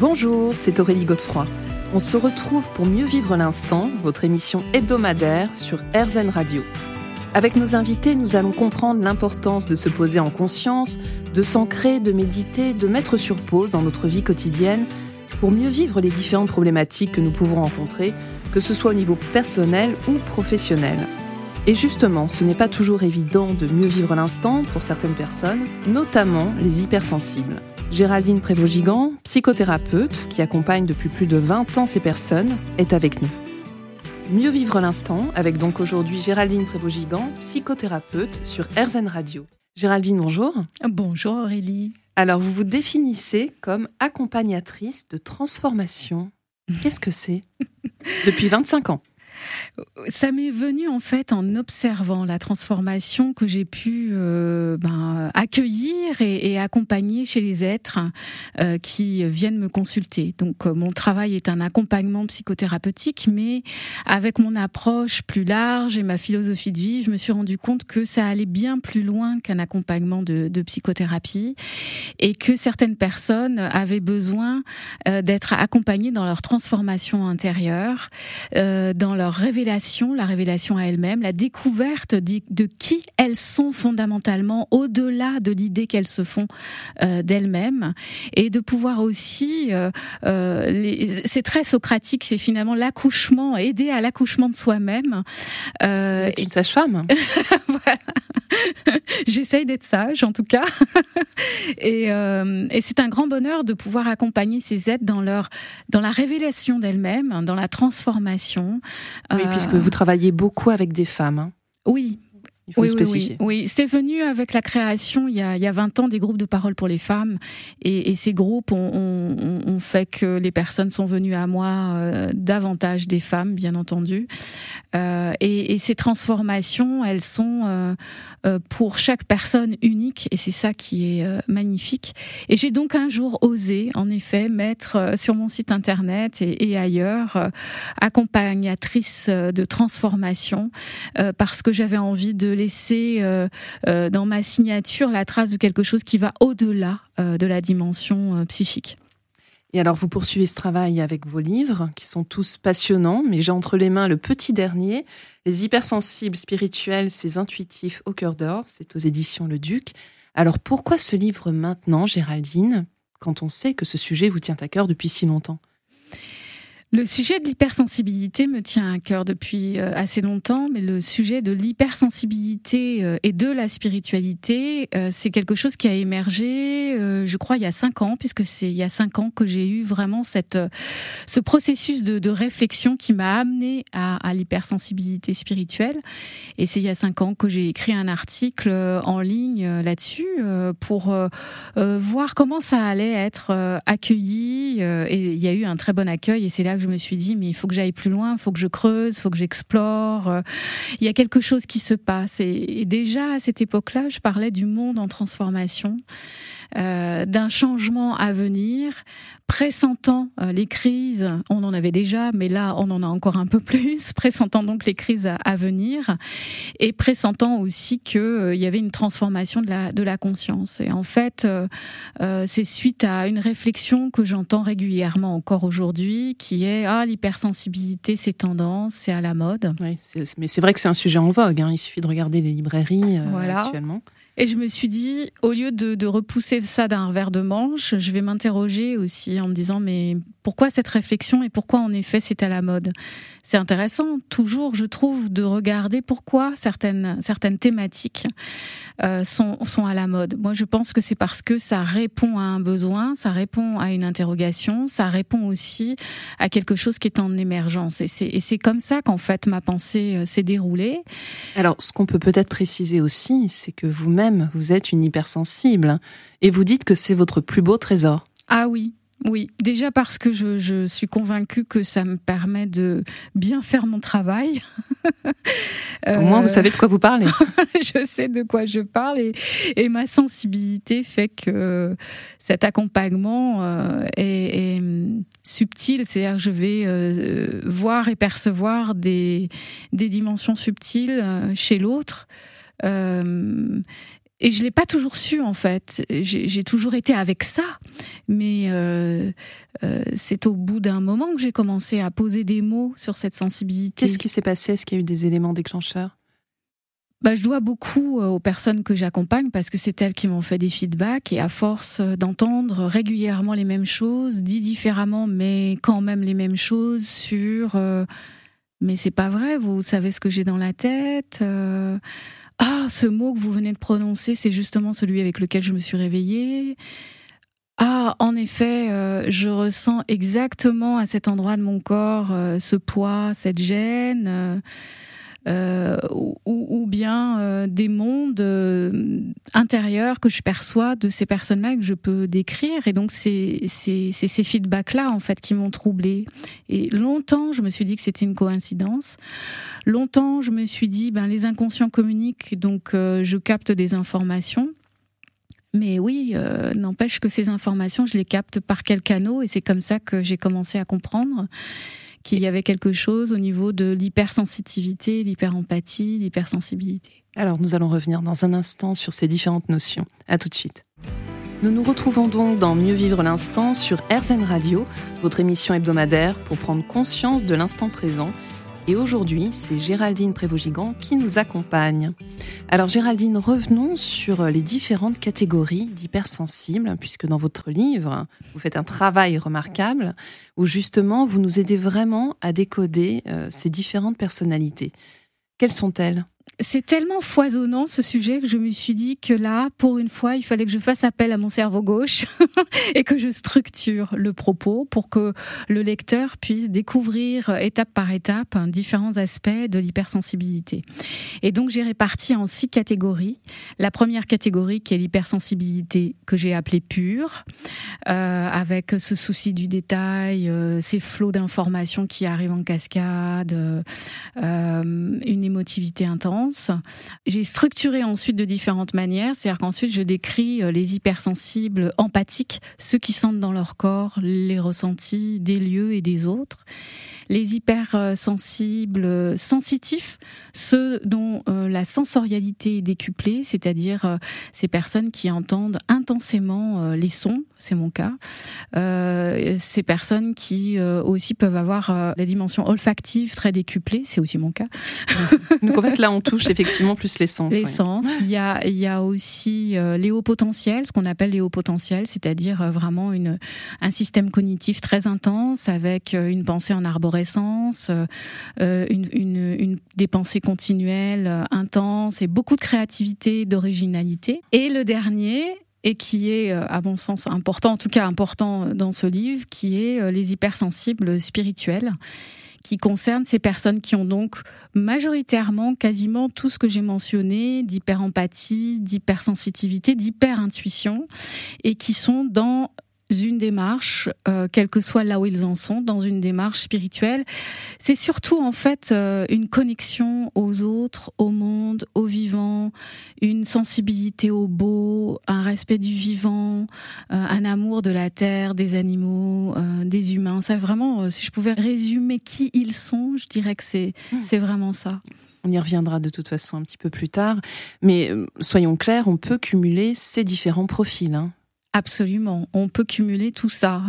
Bonjour, c'est Aurélie Godefroy. On se retrouve pour mieux vivre l'instant, votre émission hebdomadaire sur RZN Radio. Avec nos invités, nous allons comprendre l'importance de se poser en conscience, de s'ancrer, de méditer, de mettre sur pause dans notre vie quotidienne pour mieux vivre les différentes problématiques que nous pouvons rencontrer, que ce soit au niveau personnel ou professionnel. Et justement, ce n'est pas toujours évident de mieux vivre l'instant pour certaines personnes, notamment les hypersensibles. Géraldine Prévost-Gigant, psychothérapeute qui accompagne depuis plus de 20 ans ces personnes, est avec nous. Mieux vivre l'instant avec donc aujourd'hui Géraldine Prévost-Gigant, psychothérapeute sur RZN Radio. Géraldine, bonjour. Bonjour Aurélie. Alors, vous vous définissez comme accompagnatrice de transformation. Qu'est-ce que c'est? Depuis 25 ans. Ça m'est venu en fait en observant la transformation que j'ai pu euh, ben, accueillir et, accompagner chez les êtres euh, qui viennent me consulter. Donc euh, mon travail est un accompagnement psychothérapeutique, mais avec mon approche plus large et ma philosophie de vie, je me suis rendu compte que ça allait bien plus loin qu'un accompagnement de, de, psychothérapie et que certaines personnes avaient besoin d'être accompagnées dans leur transformation intérieure, dans leur révélation, la révélation à elle-même, la découverte de qui elles sont fondamentalement au-delà de l'idée qu'elles se font euh, d'elles-mêmes et de pouvoir aussi, euh, euh, c'est très socratique, c'est finalement l'accouchement, aider à l'accouchement de soi-même. Euh, une sage-femme. voilà. J'essaye d'être sage en tout cas. et, et c'est un grand bonheur de pouvoir accompagner ces êtres dans leur dans la révélation d'elles-mêmes, dans la transformation. Oui, puisque vous travaillez beaucoup avec des femmes. Hein. Oui, oui, Oui, oui. c'est venu avec la création il y, a, il y a 20 ans des groupes de parole pour les femmes. Et, et ces groupes ont, ont, ont, fait que les personnes sont venues à moi euh, davantage des femmes, bien entendu. Euh, et, et, ces transformations, elles sont euh, euh pour chaque personne unique. Et c'est ça qui est euh, magnifique. Et j'ai donc un jour osé, en effet, mettre sur mon site internet et, et ailleurs accompagnatrice de transformation parce que j'avais envie de laisser euh, euh, dans ma signature la trace de quelque chose qui va au-delà euh, de la dimension psychique. Et alors, vous poursuivez ce travail avec vos livres, qui sont tous passionnants, mais j'ai entre les mains le petit dernier, Les hypersensibles spirituels, ces intuitifs au cœur d'or, c'est aux éditions Le Duc. Alors, pourquoi ce livre maintenant, Géraldine, quand on sait que ce sujet vous tient à cœur depuis si longtemps? Le sujet de l'hypersensibilité me tient à cœur depuis euh, assez longtemps, mais le sujet de l'hypersensibilité euh, et de la spiritualité, euh, c'est quelque chose qui a émergé, je crois, il y a cinq ans, puisque c'est il y a cinq ans que j'ai eu vraiment cette, ce processus de, de réflexion qui m'a amené à, à l'hypersensibilité spirituelle. Et c'est il y a cinq ans que j'ai écrit un article en ligne là-dessus pour voir comment ça allait être accueilli. Et il y a eu un très bon accueil, et c'est là que je me suis dit, mais il faut que j'aille plus loin, il faut que je creuse, il faut que j'explore. Euh, il y a quelque chose qui se passe. Et, déjà, à cette époque-là, je parlais du monde en transformation. Euh, d'un changement à venir, pressentant euh, les crises, on en avait déjà, mais là on en a encore un peu plus, pressentant donc les crises à, venir, et pressentant aussi qu'il euh, y avait une transformation de la, de la conscience. Et en fait, c'est suite à une réflexion que j'entends régulièrement encore aujourd'hui, qui est ah l'hypersensibilité c'est tendance, c'est à la mode. Oui, mais c'est vrai que c'est un sujet en vogue. Hein. Il suffit de regarder les librairies voilà. actuellement. Et je me suis dit, au lieu de, repousser ça d'un revers de manche, je vais m'interroger aussi en me disant, mais pourquoi cette réflexion et pourquoi en effet c'est à la mode C'est intéressant, toujours, je trouve, de regarder pourquoi certaines, certaines thématiques euh, sont, sont à la mode. Moi, je pense que c'est parce que ça répond à un besoin, ça répond à une interrogation, ça répond aussi à quelque chose qui est en émergence. Et c'est comme ça qu'en fait ma pensée euh, s'est déroulée. Alors, ce qu'on peut peut-être préciser aussi, c'est que vous-même, vous êtes une hypersensible et vous dites que c'est votre plus beau trésor. Ah oui, oui, déjà parce que je, suis convaincue que ça me permet de bien faire mon travail. Au moins, vous savez de quoi vous parlez. je sais de quoi je parle et, ma sensibilité fait que cet accompagnement euh, est, subtil. C'est-à-dire que je vais euh, voir et percevoir des, des dimensions subtiles euh, chez l'autre Et je l'ai pas toujours su en fait. J'ai toujours été avec ça, mais euh, euh, c'est au bout d'un moment que j'ai commencé à poser des mots sur cette sensibilité. Qu'est-ce qui s'est passé? Est-ce qu'il y a eu des éléments déclencheurs? Bah, je dois beaucoup euh, aux personnes que j'accompagne parce que c'est elles qui m'ont fait des feedbacks et à force d'entendre régulièrement les mêmes choses, dit différemment mais quand même les mêmes choses sur mais c'est pas vrai, vous savez ce que j'ai dans la tête. Ah, ce mot que vous venez de prononcer, c'est justement celui avec lequel je me suis réveillée. Ah, en effet, euh, je ressens exactement à cet endroit de mon corps euh, ce poids, cette gêne. Euh, ou, bien euh, des mondes euh, intérieurs que je perçois de ces personnes-là que je peux décrire. Et donc, c'est ces feedbacks-là, en fait, qui m'ont troublée. Et longtemps, je me suis dit que c'était une coïncidence. Longtemps, je me suis dit, ben, les inconscients communiquent, donc je capte des informations. Mais oui, n'empêche que ces informations, je les capte par quel canot, et c'est comme ça que j'ai commencé à comprendre qu'il y avait quelque chose au niveau de l'hypersensitivité, l'hyperempathie, l'hypersensibilité. Alors nous allons revenir dans un instant sur ces différentes notions. À tout de suite. Nous nous retrouvons donc dans Mieux vivre l'instant sur RZN Radio, votre émission hebdomadaire pour prendre conscience de l'instant présent et aujourd'hui, c'est Géraldine Prévogigan qui nous accompagne. Alors Géraldine, revenons sur les différentes catégories d'hypersensibles, puisque dans votre livre, vous faites un travail remarquable où justement vous nous aidez vraiment à décoder euh, ces différentes personnalités. Quelles sont-elles? C'est tellement foisonnant ce sujet que je me suis dit que là, pour une fois, il fallait que je fasse appel à mon cerveau gauche et que je structure le propos pour que le lecteur puisse découvrir étape par étape différents aspects de l'hypersensibilité. Et donc j'ai réparti en six catégories. La première catégorie qui est l'hypersensibilité que j'ai appelée pure, euh, avec ce souci du détail, euh, ces flots d'informations qui arrivent en cascade, euh, une émotivité intense j'ai structuré ensuite de différentes manières, c'est-à-dire qu'ensuite je décris euh, les hypersensibles empathiques, ceux qui sentent dans leur corps les ressentis des lieux et des autres les hypersensibles sensitifs, ceux dont euh, la sensorialité est décuplée, c'est-à-dire euh, ces personnes qui entendent intensément euh, les sons, c'est mon cas, ces personnes qui aussi peuvent avoir la dimension olfactive très décuplée, c'est aussi mon cas. Donc en fait là on touche effectivement plus les sens. Les sens. Il y a, aussi les hauts potentiels, ce qu'on appelle les hauts potentiels, c'est-à-dire vraiment une, un système cognitif très intense avec une pensée en arborescence euh, euh, une, des pensées continuelles, euh, intenses et beaucoup de créativité, d'originalité. Et le dernier, et qui est, à mon sens, important, en tout cas important dans ce livre, qui est les hypersensibles spirituels, qui concerne ces personnes qui ont donc majoritairement quasiment tout ce que j'ai mentionné, d'hyperempathie, d'hypersensitivité, d'hyperintuition, et qui sont dans une démarche, euh, quel que soit là où ils en sont, dans une démarche spirituelle. C'est surtout en fait euh, une connexion aux autres, au monde, au vivant, une sensibilité au beau, un respect du vivant, euh, un amour de la terre, des animaux, des humains. Ça vraiment, si je pouvais résumer qui ils sont, je dirais que c'est hmm. c'est vraiment ça. On y reviendra de toute façon un petit peu plus tard. Mais soyons clairs, on peut cumuler ces différents profils. Hein. Absolument, on peut cumuler tout ça.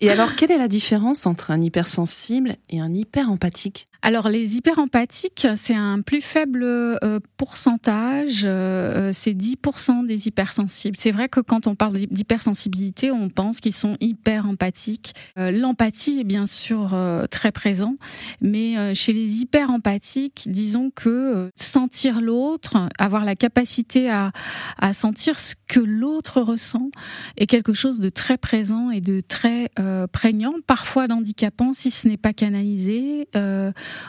et alors, quelle est la différence entre un hypersensible et un hyper empathique alors les hyperempathiques, c'est un plus faible euh, pourcentage, euh, c'est 10% des hypersensibles. C'est vrai que quand on parle d'hypersensibilité, on pense qu'ils sont hyper empathiques. Euh, l'empathie est bien sûr très présent, mais chez les hyper empathiques, disons que sentir l'autre, avoir la capacité à, à sentir ce que l'autre ressent est quelque chose de très présent et de très prégnant, parfois d'handicapant si ce n'est pas canalisé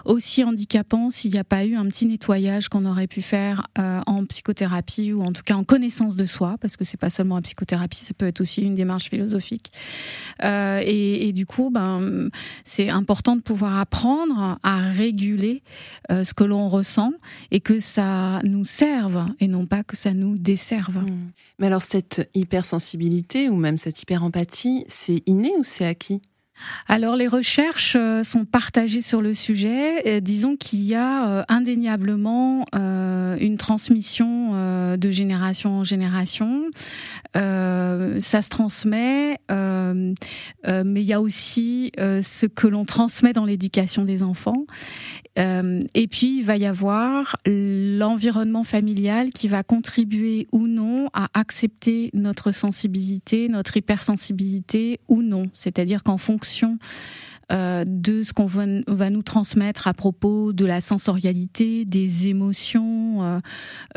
aussi handicapant s'il n'y a pas eu un petit nettoyage qu'on aurait pu faire euh, en psychothérapie ou en tout cas en connaissance de soi, parce que c'est pas seulement en psychothérapie, ça peut être aussi une démarche philosophique. Euh, et, du coup, ben, c'est important de pouvoir apprendre à réguler euh, ce que l'on ressent et que ça nous serve et non pas que ça nous desserve. Mmh. Mais alors cette hypersensibilité ou même cette hyperempathie, c'est inné ou c'est acquis? Alors les recherches euh, sont partagées sur le sujet. disons qu'il y a euh, indéniablement euh, une transmission de génération en génération. ça se transmet, mais il y a aussi ce que l'on transmet dans l'éducation des enfants. Et puis il va y avoir l'environnement familial qui va contribuer ou non à accepter notre sensibilité, notre hypersensibilité ou non. C'est-à-dire qu'en fonction euh, de ce qu'on va, nous transmettre à propos de la sensorialité, des émotions, euh,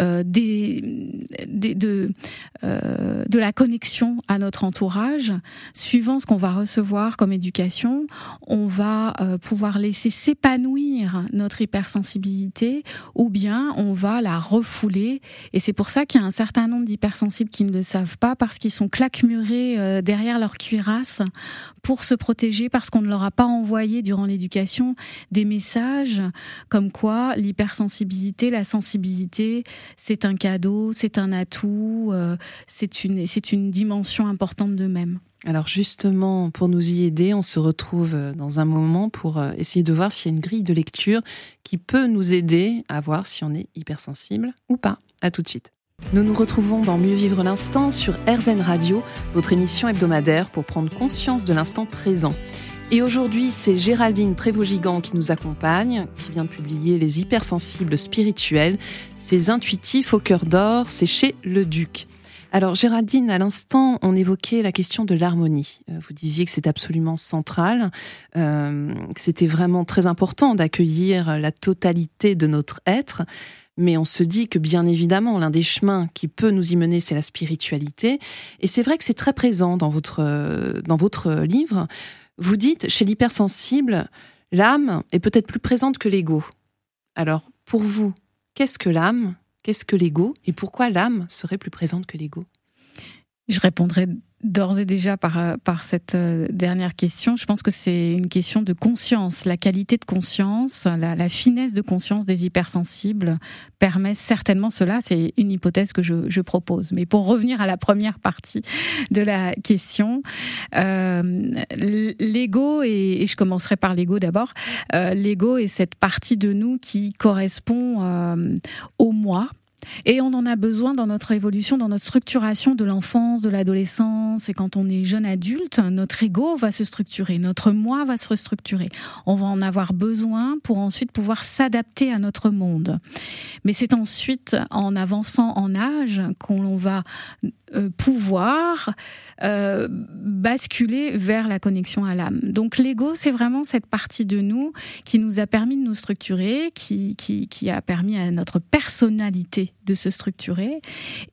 euh, de la connexion à notre entourage. Suivant ce qu'on va recevoir comme éducation, on va pouvoir laisser s'épanouir notre hypersensibilité ou bien on va la refouler. Et c'est pour ça qu'il y a un certain nombre d'hypersensibles qui ne le savent pas parce qu'ils sont claquemurés derrière leur cuirasse pour se protéger parce qu'on ne leur a pas envoyé durant l'éducation des messages comme quoi l'hypersensibilité, la sensibilité, c'est un cadeau, c'est un atout, euh, c'est une, c'est une dimension importante d'eux-mêmes. Alors justement, pour nous y aider, on se retrouve euh, dans un moment pour euh, essayer de voir s'il y a une grille de lecture qui peut nous aider à voir si on est hypersensible ou pas. À tout de suite. Nous nous retrouvons dans Mieux vivre l'instant sur RZN Radio, votre émission hebdomadaire pour prendre conscience de l'instant présent. Et aujourd'hui, c'est Géraldine Prévost-Gigant qui nous accompagne, qui vient de publier Les hypersensibles spirituels, ces intuitifs au cœur d'or, c'est chez Le Duc. Alors Géraldine, à l'instant, on évoquait la question de l'harmonie. Euh, vous disiez que c'est absolument central, euh, que c'était vraiment très important d'accueillir la totalité de notre être. Mais on se dit que bien évidemment, l'un des chemins qui peut nous y mener, c'est la spiritualité. Et c'est vrai que c'est très présent dans votre, dans votre livre. Vous dites, chez l'hypersensible, l'âme est peut-être plus présente que l'ego. Alors, pour vous, qu'est-ce que l'âme? Qu'est-ce que l'ego? Et pourquoi l'âme serait plus présente que l'ego? Je répondrai d'ores et déjà par, euh, par cette euh, dernière question. Je pense que c'est une question de conscience. La qualité de conscience, la, finesse de conscience des hypersensibles permet certainement cela. C'est une hypothèse que je, propose. Mais pour revenir à la première partie de la question, euh, l'ego, et, je commencerai par l'ego d'abord, l'ego est cette partie de nous qui correspond au moi et on en a besoin dans notre évolution, dans notre structuration de l'enfance, de l'adolescence. Et quand on est jeune adulte, notre ego va se structurer, notre moi va se restructurer. On va en avoir besoin pour ensuite pouvoir s'adapter à notre monde. Mais c'est ensuite en avançant en âge qu'on va pouvoir euh, basculer vers la connexion à l'âme. Donc l'ego, c'est vraiment cette partie de nous qui nous a permis de nous structurer, qui, qui, qui a permis à notre personnalité de se structurer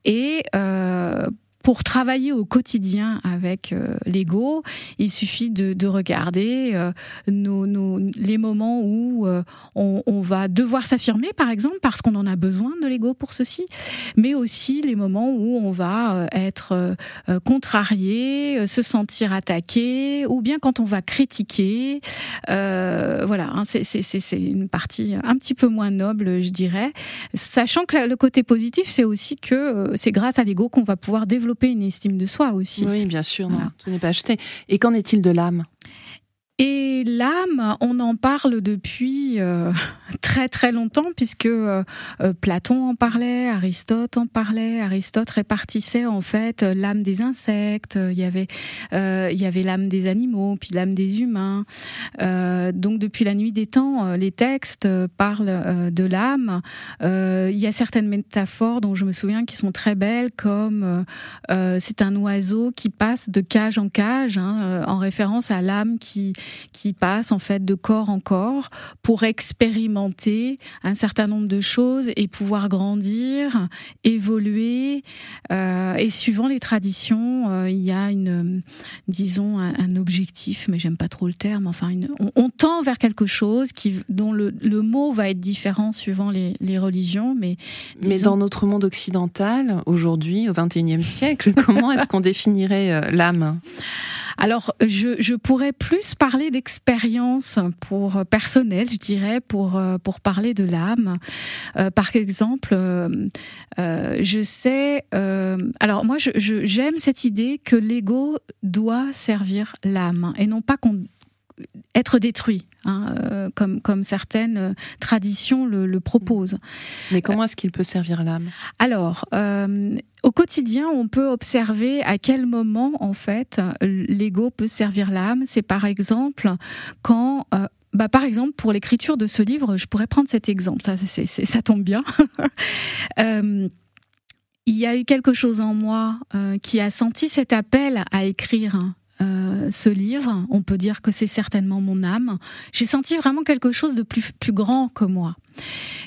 et euh, pour travailler au quotidien avec euh, l'ego, il suffit de, de regarder euh, les moments où euh, on, on, va devoir s'affirmer, par exemple, parce qu'on en a besoin de l'ego pour ceci, mais aussi les moments où on va être contrarié, se sentir attaqué, ou bien quand on va critiquer. voilà, hein, c'est une partie un petit peu moins noble, je dirais, sachant que le côté positif, c'est aussi que c'est grâce à l'ego qu'on va pouvoir développer une estime de soi aussi. Oui, bien sûr, non, tout n'est pas acheté. Et qu'en est-il de l'âme? Et l'âme, on en parle depuis euh, très très longtemps puisque euh, euh, Platon en parlait, Aristote en parlait. Aristote répartissait en fait l'âme des insectes. Il y avait avait l'âme des animaux, puis l'âme des humains. donc depuis la nuit des temps, les textes parlent de l'âme. il y a certaines métaphores dont je me souviens qui sont très belles, comme c'est un oiseau qui passe de cage en cage, hein, en référence à l'âme qui qui passe en fait de corps en corps pour expérimenter un certain nombre de choses et pouvoir grandir, évoluer. Euh, et suivant les traditions, euh, il y a une, disons, un, objectif, mais j'aime pas trop le terme. Enfin, une, on, tend vers quelque chose qui, dont le, le, mot va être différent suivant les, les religions, mais mais dans notre monde occidental aujourd'hui, au XXIe siècle, comment est-ce qu'on définirait euh, l'âme? Alors, je, je, pourrais plus parler d'expérience pour euh, personnel, je dirais, pour euh, pour parler de l'âme. Euh, par exemple, je sais. alors moi, j'aime cette idée que l'ego doit servir l'âme et non pas qu'on être détruit, hein, euh, comme, comme certaines euh, traditions le, proposent. Mais comment est-ce qu'il peut servir l'âme? Alors, euh, au quotidien, on peut observer à quel moment, en fait, l'ego peut servir l'âme. C'est par exemple quand bah, par exemple, pour l'écriture de ce livre, je pourrais prendre cet exemple. Ça, ça tombe bien. il y a eu quelque chose en moi qui a senti cet appel à écrire euh, ce livre, on peut dire que c'est certainement mon âme. J'ai senti vraiment quelque chose de plus, plus grand que moi.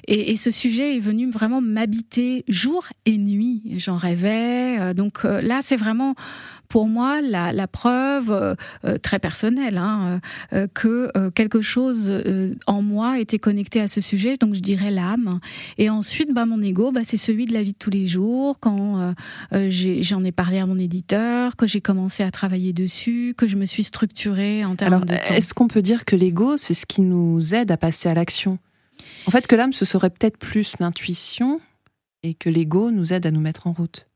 Et, ce sujet est venu vraiment m'habiter jour et nuit. J'en rêvais. Euh, donc euh, là, c'est vraiment pour moi la, preuve euh, très personnelle hein, que quelque chose en moi était connecté à ce sujet. Donc je dirais l'âme. Et ensuite, bah, mon ego, bah, c'est celui de la vie de tous les jours. Quand j'en ai, parlé à mon éditeur, que j'ai commencé à travailler dessus, que je me suis structurée en termes Alors, de Est-ce qu'on peut dire que l'ego, c'est ce qui nous aide à passer à l'action? En fait, que l'âme, ce serait peut-être plus l'intuition et que l'ego nous aide à nous mettre en route.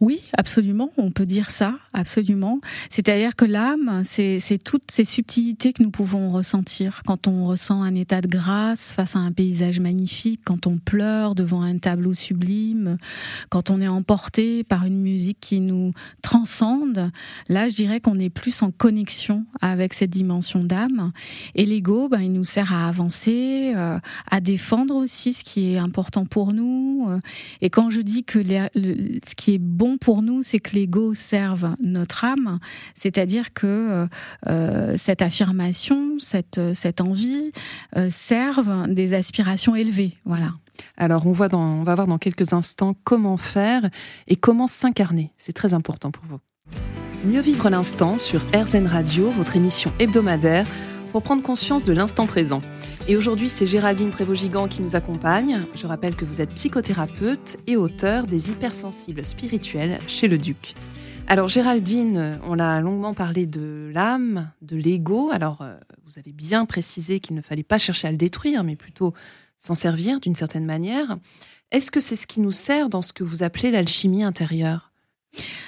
Oui, absolument, on peut dire ça, absolument. C'est-à-dire que l'âme, c'est toutes ces subtilités que nous pouvons ressentir quand on ressent un état de grâce face à un paysage magnifique, quand on pleure devant un tableau sublime, quand on est emporté par une musique qui nous transcende. Là, je dirais qu'on est plus en connexion avec cette dimension d'âme. Et l'ego, ben, il nous sert à avancer, euh, à défendre aussi ce qui est important pour nous. Et quand je dis que ce qui est bon pour nous, c'est que l'ego serve notre âme, c'est-à-dire que euh, euh, cette affirmation, cette, cette envie euh, servent des aspirations élevées. Voilà. Alors, on, voit dans, on va voir dans quelques instants comment faire et comment s'incarner. C'est très important pour vous. Mieux vivre l'instant sur RZN Radio, votre émission hebdomadaire pour prendre conscience de l'instant présent. Et aujourd'hui, c'est Géraldine Prévost-Gigant qui nous accompagne. Je rappelle que vous êtes psychothérapeute et auteur des hypersensibles spirituels chez le Duc. Alors Géraldine, on a longuement parlé de l'âme, de l'ego. Alors euh, vous avez bien précisé qu'il ne fallait pas chercher à le détruire, mais plutôt s'en servir d'une certaine manière. Est-ce que c'est ce qui nous sert dans ce que vous appelez l'alchimie intérieure?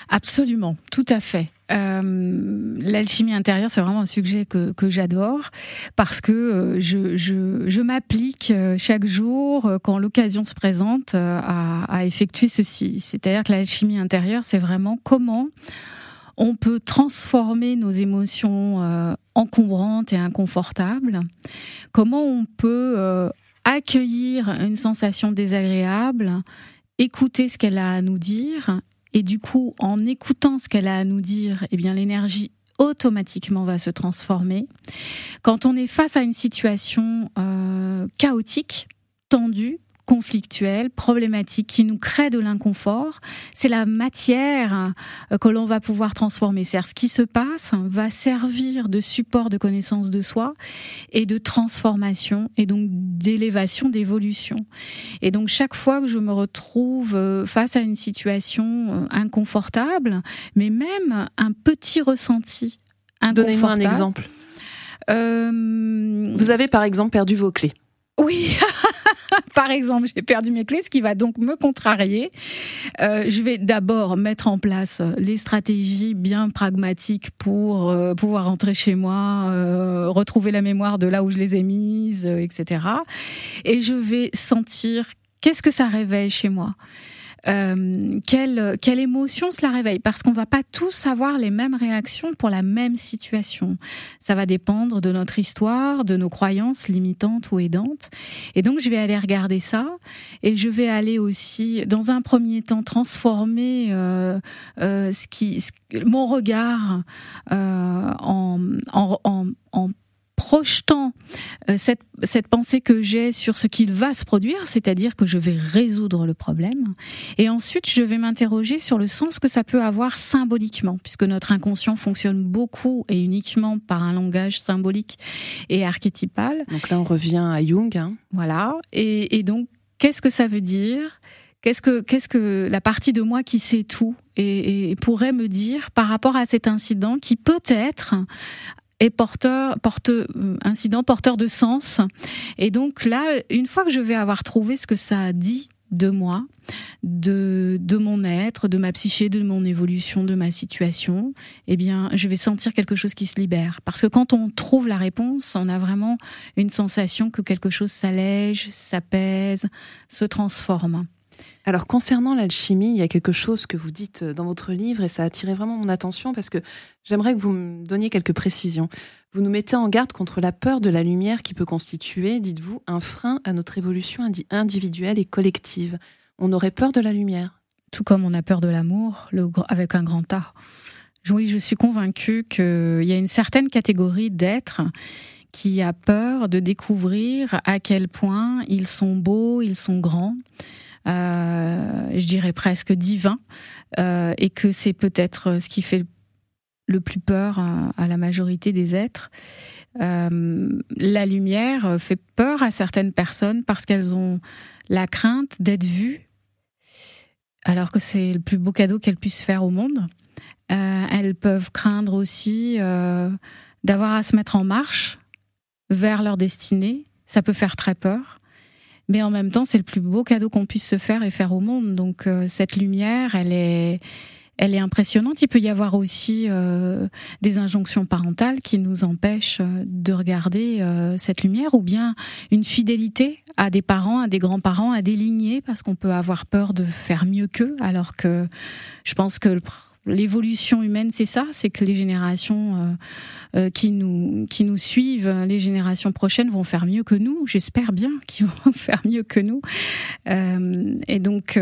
Absolument, tout à fait. Euh, l'alchimie intérieure, c'est vraiment un sujet que, j'adore parce que euh, je, m'applique euh, chaque jour, quand l'occasion se présente, à effectuer ceci. C'est-à-dire que l'alchimie intérieure, c'est vraiment comment on peut transformer nos émotions encombrantes et inconfortables, comment on peut accueillir une sensation désagréable, écouter ce qu'elle a à nous dire et du coup, en écoutant ce qu'elle a à nous dire, eh bien, l'énergie automatiquement va se transformer. Quand on est face à une situation euh, chaotique, tendue, conflictuelle, problématique, qui nous crée de l'inconfort, c'est la matière euh, que l'on va pouvoir transformer. cest ce qui se passe va servir de support de connaissance de soi et de transformation et donc d'élévation, d'évolution. Et donc chaque fois que je me retrouve euh, face à une situation euh, inconfortable, mais même un petit ressenti Donnez-moi un exemple. Vous avez par exemple perdu vos clés. Oui, par exemple, j'ai perdu mes clés, ce qui va donc me contrarier. Euh, je vais d'abord mettre en place les stratégies bien pragmatiques pour euh, pouvoir rentrer chez moi, euh, retrouver la mémoire de là où je les ai mises, etc. Et je vais sentir qu'est-ce que ça réveille chez moi. Euh, quelle, quelle émotion cela réveille? Parce qu'on va pas tous avoir les mêmes réactions pour la même situation. Ça va dépendre de notre histoire, de nos croyances limitantes ou aidantes. Et donc, je vais aller regarder ça et je vais aller aussi, dans un premier temps, transformer euh, euh, ce qui, mon regard en, en, en, en projetant euh, cette, cette pensée que j'ai sur ce qu'il va se produire, c'est-à-dire que je vais résoudre le problème, et ensuite je vais m'interroger sur le sens que ça peut avoir symboliquement, puisque notre inconscient fonctionne beaucoup et uniquement par un langage symbolique et archétypal. Donc là on revient à Jung. Hein. Voilà, et, et donc qu'est-ce que ça veut dire? Qu'est-ce que, qu'est-ce que la partie de moi qui sait tout et, et, pourrait me dire par rapport à cet incident qui peut-être est porteur, porte, euh, incident porteur de sens. Et donc là, une fois que je vais avoir trouvé ce que ça dit de moi, de, de mon être, de ma psyché, de mon évolution, de ma situation, eh bien, je vais sentir quelque chose qui se libère. Parce que quand on trouve la réponse, on a vraiment une sensation que quelque chose s'allège, s'apaise, se transforme. Alors concernant l'alchimie, il y a quelque chose que vous dites dans votre livre et ça a attiré vraiment mon attention parce que j'aimerais que vous me donniez quelques précisions. Vous nous mettez en garde contre la peur de la lumière qui peut constituer, dites-vous, un frein à notre évolution individuelle et collective. On aurait peur de la lumière. Tout comme on a peur de l'amour, avec un grand A. Oui, je suis convaincue qu'il y a une certaine catégorie d'êtres qui a peur de découvrir à quel point ils sont beaux, ils sont grands, euh, je dirais presque divin, euh, et que c'est peut-être ce qui fait le plus peur à, la majorité des êtres. Euh, la lumière fait peur à certaines personnes parce qu'elles ont la crainte d'être vues, alors que c'est le plus beau cadeau qu'elles puissent faire au monde. elles peuvent craindre aussi d'avoir à se mettre en marche vers leur destinée. Ça peut faire très peur mais en même temps, c'est le plus beau cadeau qu'on puisse se faire et faire au monde. Donc euh, cette lumière, elle est, elle est impressionnante. Il peut y avoir aussi euh, des injonctions parentales qui nous empêchent euh, de regarder cette lumière, ou bien une fidélité à des parents, à des grands-parents, à des lignées, parce qu'on peut avoir peur de faire mieux qu'eux, alors que je pense que le l'évolution humaine, c'est ça, c'est que les générations euh, euh, qui nous qui nous suivent, les générations prochaines vont faire mieux que nous. J'espère bien qu'ils vont faire mieux que nous. Euh, et donc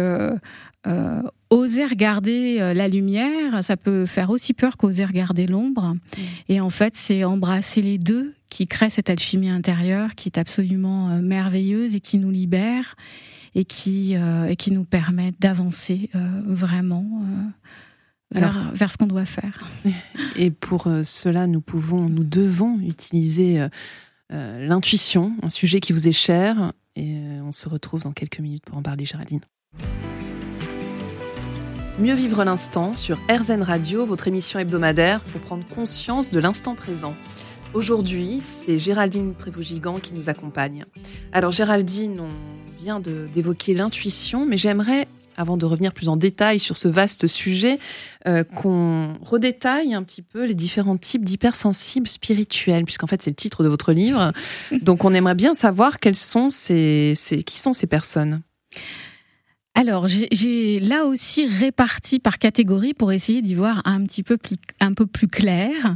oser regarder la lumière, ça peut faire aussi peur qu'oser regarder l'ombre. Mm. Et en fait, c'est embrasser les deux qui crée cette alchimie intérieure qui est absolument merveilleuse et qui nous libère et qui, et qui nous permet d'avancer vraiment vers, ce qu'on doit faire. Et pour euh, cela, nous pouvons, nous devons utiliser euh, euh, l'intuition, un sujet qui vous est cher. Et on se retrouve dans quelques minutes pour en parler, Géraldine. Mieux vivre l'instant sur RZN Radio, votre émission hebdomadaire pour prendre conscience de l'instant présent. Aujourd'hui, c'est Géraldine Prévost-Gigant qui nous accompagne. Alors Géraldine, on vient d'évoquer l'intuition, mais j'aimerais avant de revenir plus en détail sur ce vaste sujet, euh, qu'on redétaille un petit peu les différents types d'hypersensibles spirituels, puisqu'en fait c'est le titre de votre livre. Donc on aimerait bien savoir quelles sont ces, qui sont ces personnes. Alors, j'ai là aussi réparti par catégorie pour essayer d'y voir un petit peu plus, un peu plus clair.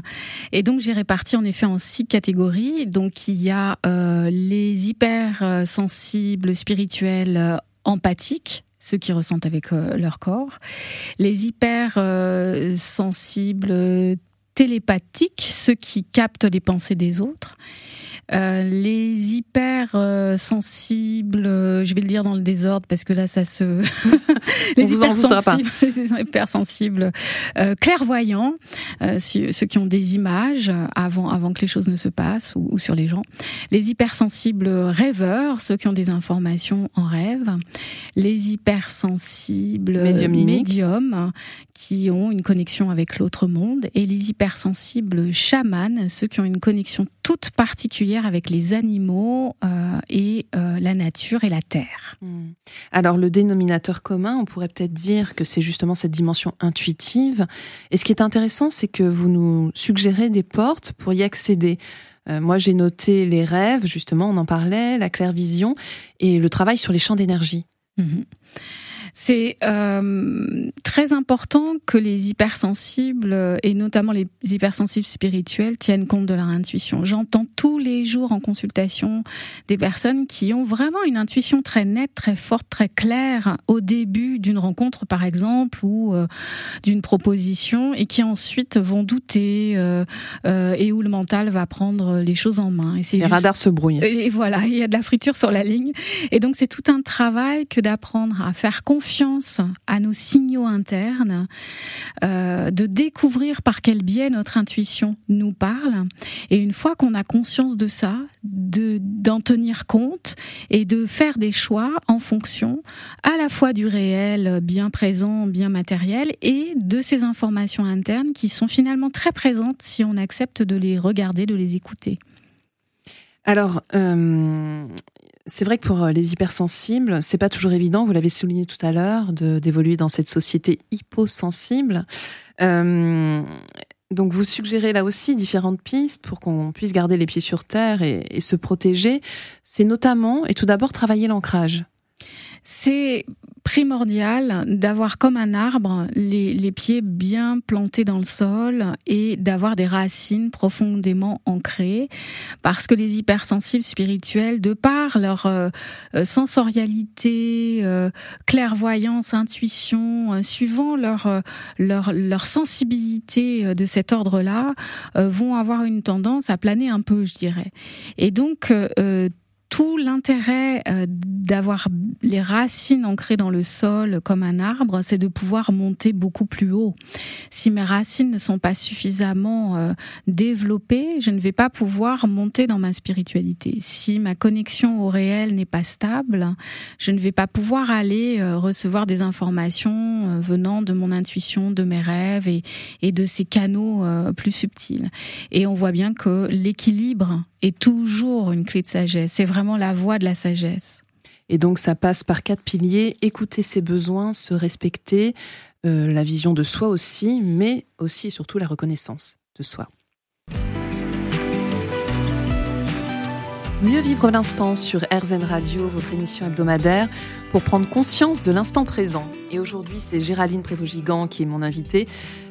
Et donc, j'ai réparti en effet en six catégories. Donc, il y a euh, les hypersensibles spirituels euh, empathiques, ceux qui ressentent avec euh, leur corps, les hypersensibles euh, télépathiques, ceux qui captent les pensées des autres, euh, les hypersensibles, je vais le dire dans le désordre parce que là ça se les hypersensibles, les hypersensibles clairvoyants, ceux qui ont des images avant avant que les choses ne se passent ou, ou, sur les gens, les hypersensibles rêveurs, ceux qui ont des informations en rêve, les hypersensibles médiums qui ont une connexion avec l'autre monde. Et les hypersensibles chamans, ceux qui ont une connexion toute particulière avec les animaux euh, et euh, la nature et la terre. Hmm. Alors le dénominateur commun, on pourrait peut-être dire que c'est justement cette dimension intuitive. Et ce qui est intéressant, c'est que vous nous suggérez des portes pour y accéder. Euh, moi, j'ai noté les rêves, justement, on en parlait, la claire vision et le travail sur les champs d'énergie. Mhm. C'est euh, très important que les hypersensibles, et notamment les hypersensibles spirituels, tiennent compte de leur intuition. J'entends tous les jours en consultation des personnes qui ont vraiment une intuition très nette, très forte, très claire au début d'une rencontre, par exemple, ou euh, d'une proposition, et qui ensuite vont douter euh, et où le mental va prendre les choses en main. Et les radars se brouillent. Et voilà, il y a de la friture sur la ligne. Et donc c'est tout un travail que d'apprendre à faire confiance confiance à nos signaux internes, euh, de découvrir par quel biais notre intuition nous parle. Et une fois qu'on a conscience de ça, de d'en tenir compte et de faire des choix en fonction à la fois du réel bien présent, bien matériel, et de ces informations internes qui sont finalement très présentes si on accepte de les regarder, de les écouter. Alors, euh, C'est vrai que pour euh, les hypersensibles, c'est pas toujours évident, vous l'avez souligné tout à l'heure, d'évoluer dans cette société hyposensible. Euh, donc vous suggérez là aussi différentes pistes pour qu'on puisse garder les pieds sur terre et, et se protéger. C'est notamment et tout d'abord travailler l'ancrage. C'est primordial d'avoir comme un arbre les, pieds bien plantés dans le sol et d'avoir des racines profondément ancrées parce que les hypersensibles spirituels, de par leur euh, euh, sensorialité, euh, clairvoyance, intuition, suivant leur, leur, leur sensibilité de cet ordre-là, vont avoir une tendance à planer un peu, je dirais. Et donc, tout l'intérêt euh, d'avoir les racines ancrées dans le sol comme un arbre, c'est de pouvoir monter beaucoup plus haut. Si mes racines ne sont pas suffisamment euh, développées, je ne vais pas pouvoir monter dans ma spiritualité. Si ma connexion au réel n'est pas stable, je ne vais pas pouvoir aller euh, recevoir des informations venant de mon intuition, de mes rêves et, de ces canaux plus subtils. Et on voit bien que l'équilibre est toujours une clé de sagesse. C'est vraiment la voie de la sagesse. Et donc ça passe par quatre piliers, écouter ses besoins, se respecter, euh, la vision de soi aussi, mais aussi et surtout la reconnaissance de soi. Mieux vivre l'instant sur RZN Radio, votre émission hebdomadaire, pour prendre conscience de l'instant présent. Et aujourd'hui, c'est Géraldine Prévost-Gigant qui est mon invitée.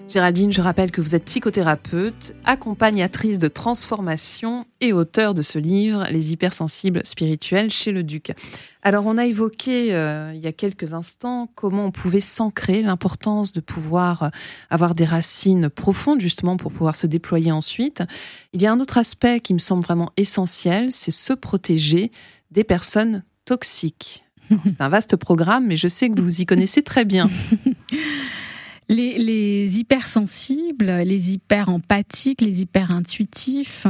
Géraldine, je rappelle que vous êtes psychothérapeute, accompagnatrice de transformation et auteur de ce livre, Les hypersensibles spirituels chez le Duc. Alors, on a évoqué euh, il y a quelques instants comment on pouvait s'ancrer, l'importance de pouvoir euh, avoir des racines profondes justement pour pouvoir se déployer ensuite. Il y a un autre aspect qui me semble vraiment essentiel, c'est se protéger des personnes toxiques. C'est un vaste programme, mais je sais que vous vous y connaissez très bien. Les, les hypersensibles, les hyper-empathiques, les hyper-intuitifs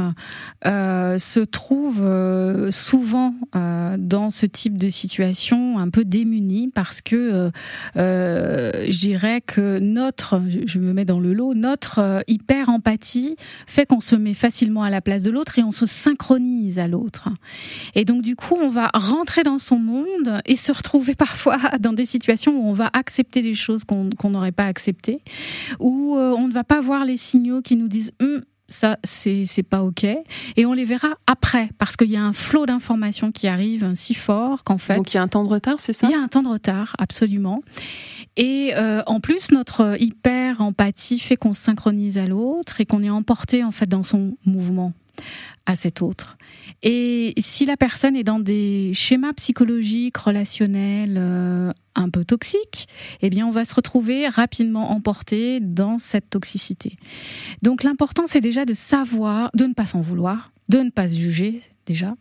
euh, se trouvent euh, souvent euh, dans ce type de situation un peu démunis parce que euh, je dirais que notre, je me mets dans le lot, notre hyper-empathie fait qu'on se met facilement à la place de l'autre et on se synchronise à l'autre. Et donc du coup, on va rentrer dans son monde et se retrouver parfois dans des situations où on va accepter des choses qu'on n'aurait pas acceptées où euh, on ne va pas voir les signaux qui nous disent hum, ça c'est c'est pas ok et on les verra après parce qu'il y a un flot d'informations qui arrive si fort qu'en fait donc il y a un temps de retard c'est ça? Il y a un temps de retard absolument. Et euh, en plus notre hyper empathie fait qu'on se synchronise à l'autre et qu'on est emporté en fait dans son mouvement à cet autre. Et si la personne est dans des schémas psychologiques, relationnels euh, un peu toxiques, eh bien on va se retrouver rapidement emporté dans cette toxicité. Donc l'important c'est déjà de savoir, de ne pas s'en vouloir, de ne pas se juger déjà,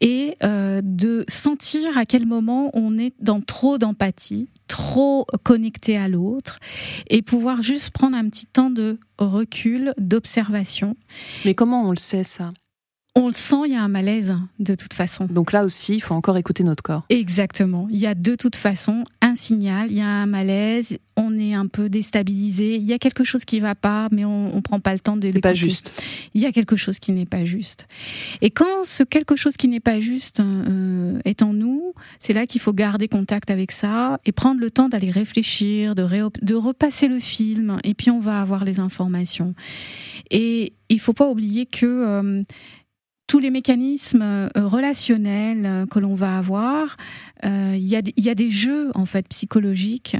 et euh, de sentir à quel moment on est dans trop d'empathie, trop connecté à l'autre, et pouvoir juste prendre un petit temps de recul, d'observation. Mais comment on le sait ça? On le sent, il y a un malaise de toute façon. Donc là aussi, il faut encore écouter notre corps. Exactement. Il y a de toute façon un signal, il y a un malaise, on est un peu déstabilisé, il y a quelque chose qui va pas, mais on, ne prend pas le temps de. C'est pas juste. Il y a quelque chose qui n'est pas juste. Et quand ce quelque chose qui n'est pas juste euh, est en nous, c'est là qu'il faut garder contact avec ça et prendre le temps d'aller réfléchir, de, de repasser le film, et puis on va avoir les informations. Et il faut pas oublier que euh, tous les mécanismes euh, relationnels euh, que l'on va avoir, euh, il y, y a des jeux en fait psychologiques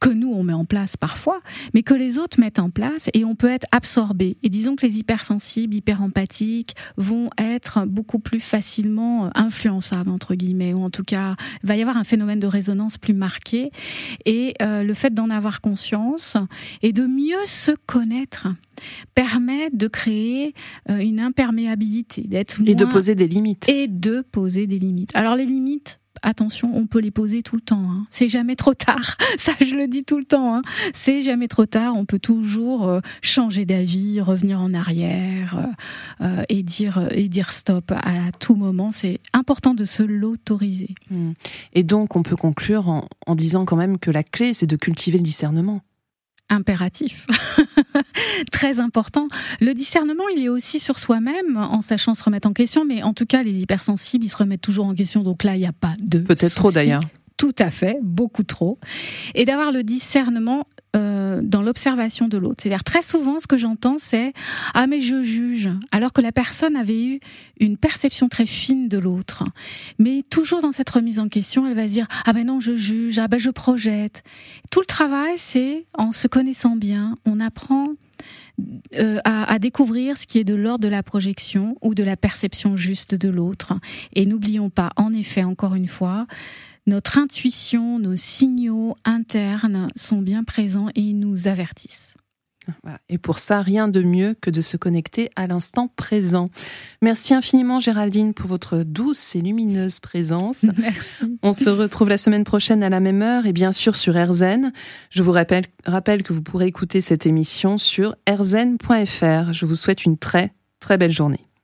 que nous on met en place parfois, mais que les autres mettent en place et on peut être absorbé. Et disons que les hypersensibles, hyperempathiques vont être beaucoup plus facilement influençables entre guillemets, ou en tout cas il va y avoir un phénomène de résonance plus marqué. Et le fait d'en avoir conscience et de mieux se connaître permet de créer euh, une imperméabilité, d'être et de poser des limites et de poser des limites. Alors les limites, attention, on peut les poser tout le temps. Hein. C'est jamais trop tard. Ça, je le dis tout le temps. Hein. C'est jamais trop tard. On peut toujours euh, changer d'avis, revenir en arrière euh, et dire et dire stop à tout moment. C'est important de se l'autoriser. Mmh. Et donc, on peut conclure en disant quand même que la clé, c'est de cultiver le discernement impératif. très important. Le discernement, il est aussi sur soi-même, en sachant se remettre en question, mais en tout cas, les hypersensibles, ils se remettent toujours en question, donc là, il n'y a pas de... Peut-être trop d'ailleurs. Tout à fait, beaucoup trop. Et d'avoir le discernement euh, dans l'observation de l'autre. C'est-à-dire très souvent, ce que j'entends, c'est ah mais je juge, alors que la personne avait eu une perception très fine de l'autre. Mais toujours dans cette remise en question, elle va se dire ah ben non je juge, ah ben je projette. Tout le travail, c'est en se connaissant bien, on apprend euh, à, à, découvrir ce qui est de l'ordre de la projection ou de la perception juste de l'autre. Et n'oublions pas, en effet, encore une fois, notre intuition, nos signaux internes sont bien présents et nous avertissent. Et pour ça, rien de mieux que de se connecter à l'instant présent. Merci infiniment Géraldine pour votre douce et lumineuse présence. Merci. On se retrouve la semaine prochaine à la même heure et bien sûr sur RZN. Je vous rappelle, rappelle que vous pourrez écouter cette émission sur rzn.fr. Je vous souhaite une très très belle journée.